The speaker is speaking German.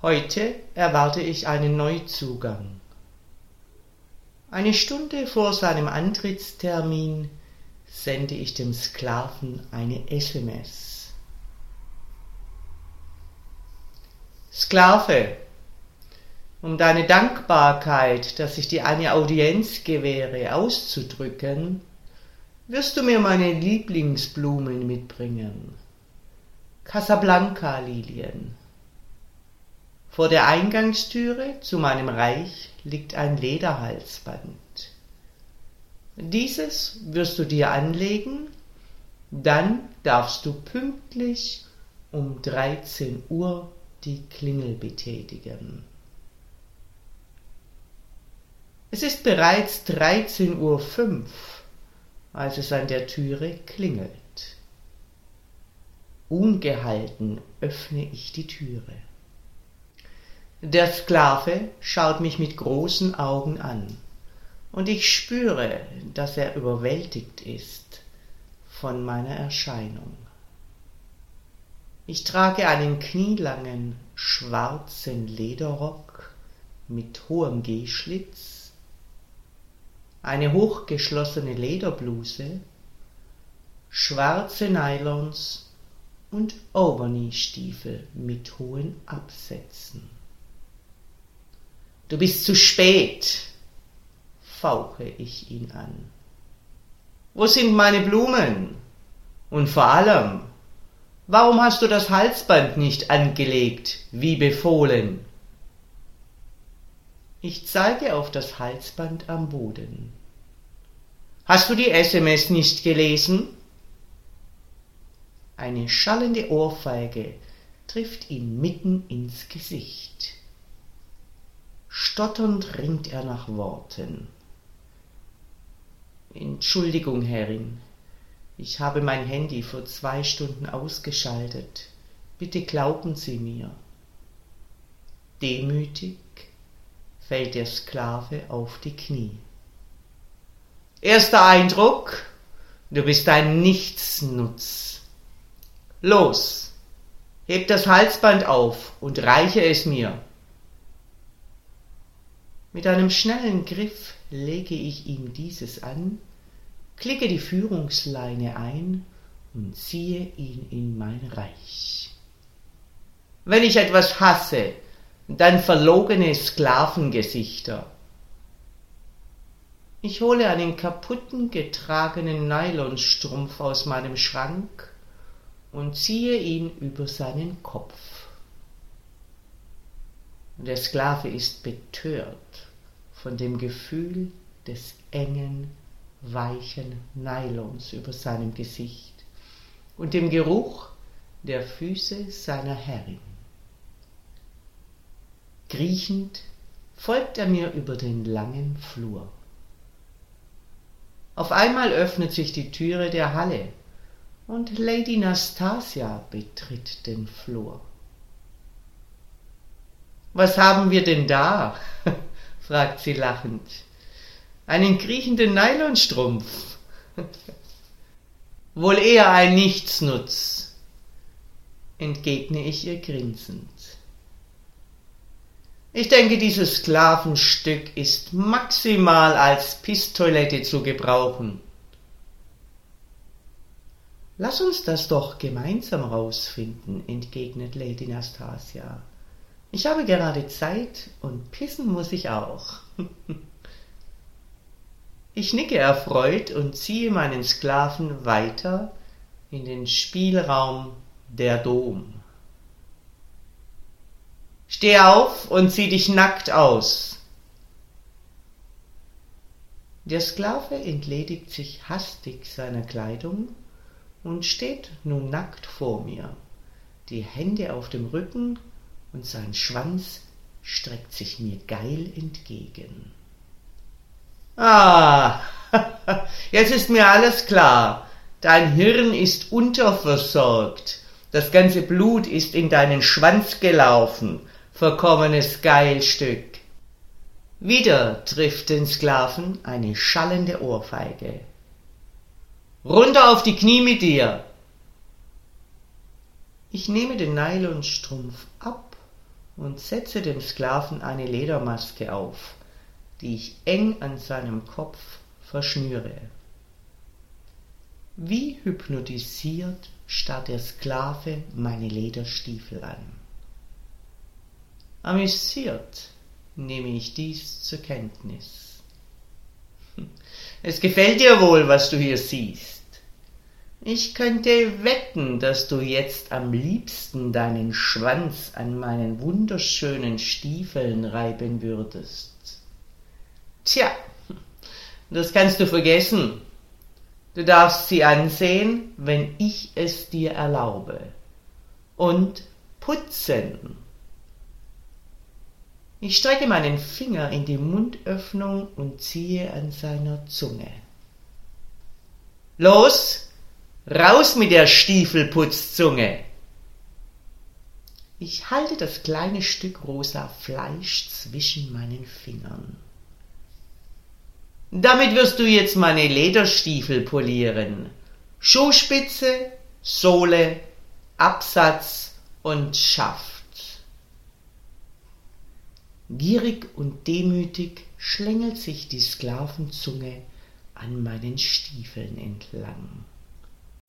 Heute erwarte ich einen Neuzugang. Eine Stunde vor seinem Antrittstermin sende ich dem Sklaven eine SMS. Sklave, um deine Dankbarkeit, dass ich dir eine Audienz gewähre, auszudrücken, wirst du mir meine Lieblingsblumen mitbringen. Casablanca-Lilien. Vor der Eingangstüre zu meinem Reich liegt ein Lederhalsband. Dieses wirst du dir anlegen, dann darfst du pünktlich um 13 Uhr die Klingel betätigen. Es ist bereits 13.05 Uhr, als es an der Türe klingelt. Ungehalten öffne ich die Türe. Der Sklave schaut mich mit großen Augen an, und ich spüre, dass er überwältigt ist von meiner Erscheinung. Ich trage einen knielangen schwarzen Lederrock mit hohem Gehschlitz, eine hochgeschlossene Lederbluse, schwarze Nylons und Overknee-Stiefel mit hohen Absätzen. Du bist zu spät, fauche ich ihn an. Wo sind meine Blumen? Und vor allem, warum hast du das Halsband nicht angelegt, wie befohlen? Ich zeige auf das Halsband am Boden. Hast du die SMS nicht gelesen? Eine schallende Ohrfeige trifft ihn mitten ins Gesicht. Stotternd ringt er nach Worten. Entschuldigung, Herrin, ich habe mein Handy vor zwei Stunden ausgeschaltet. Bitte glauben Sie mir. Demütig fällt der Sklave auf die Knie. Erster Eindruck, du bist ein Nichtsnutz. Los, heb das Halsband auf und reiche es mir. Mit einem schnellen Griff lege ich ihm dieses an, klicke die Führungsleine ein und ziehe ihn in mein Reich. Wenn ich etwas hasse, dann verlogene Sklavengesichter. Ich hole einen kaputten getragenen Nylonstrumpf aus meinem Schrank und ziehe ihn über seinen Kopf. Der Sklave ist betört von dem Gefühl des engen, weichen Nylons über seinem Gesicht und dem Geruch der Füße seiner Herrin. Kriechend folgt er mir über den langen Flur. Auf einmal öffnet sich die Türe der Halle und Lady Nastasia betritt den Flur. Was haben wir denn da? Fragt sie lachend. Einen kriechenden Nylonstrumpf. Wohl eher ein Nichtsnutz, entgegne ich ihr grinsend. Ich denke, dieses Sklavenstück ist maximal als Pistolette zu gebrauchen. Lass uns das doch gemeinsam rausfinden, entgegnet Lady Nastasia. Ich habe gerade Zeit und pissen muss ich auch. Ich nicke erfreut und ziehe meinen Sklaven weiter in den Spielraum der Dom. Steh auf und zieh dich nackt aus. Der Sklave entledigt sich hastig seiner Kleidung und steht nun nackt vor mir, die Hände auf dem Rücken und sein Schwanz streckt sich mir geil entgegen. Ah, jetzt ist mir alles klar. Dein Hirn ist unterversorgt. Das ganze Blut ist in deinen Schwanz gelaufen. Verkommenes Geilstück. Wieder trifft den Sklaven eine schallende Ohrfeige. Runter auf die Knie mit dir! Ich nehme den Nylonstrumpf ab und setze dem Sklaven eine Ledermaske auf, die ich eng an seinem Kopf verschnüre. Wie hypnotisiert starrt der Sklave meine Lederstiefel an. Amüsiert nehme ich dies zur Kenntnis. Es gefällt dir wohl, was du hier siehst. Ich könnte wetten, dass du jetzt am liebsten deinen Schwanz an meinen wunderschönen Stiefeln reiben würdest. Tja, das kannst du vergessen. Du darfst sie ansehen, wenn ich es dir erlaube. Und putzen. Ich strecke meinen Finger in die Mundöffnung und ziehe an seiner Zunge. Los, raus mit der Stiefelputzzunge! Ich halte das kleine Stück rosa Fleisch zwischen meinen Fingern. Damit wirst du jetzt meine Lederstiefel polieren. Schuhspitze, Sohle, Absatz und Schaft. Gierig und demütig schlängelt sich die Sklavenzunge an meinen Stiefeln entlang.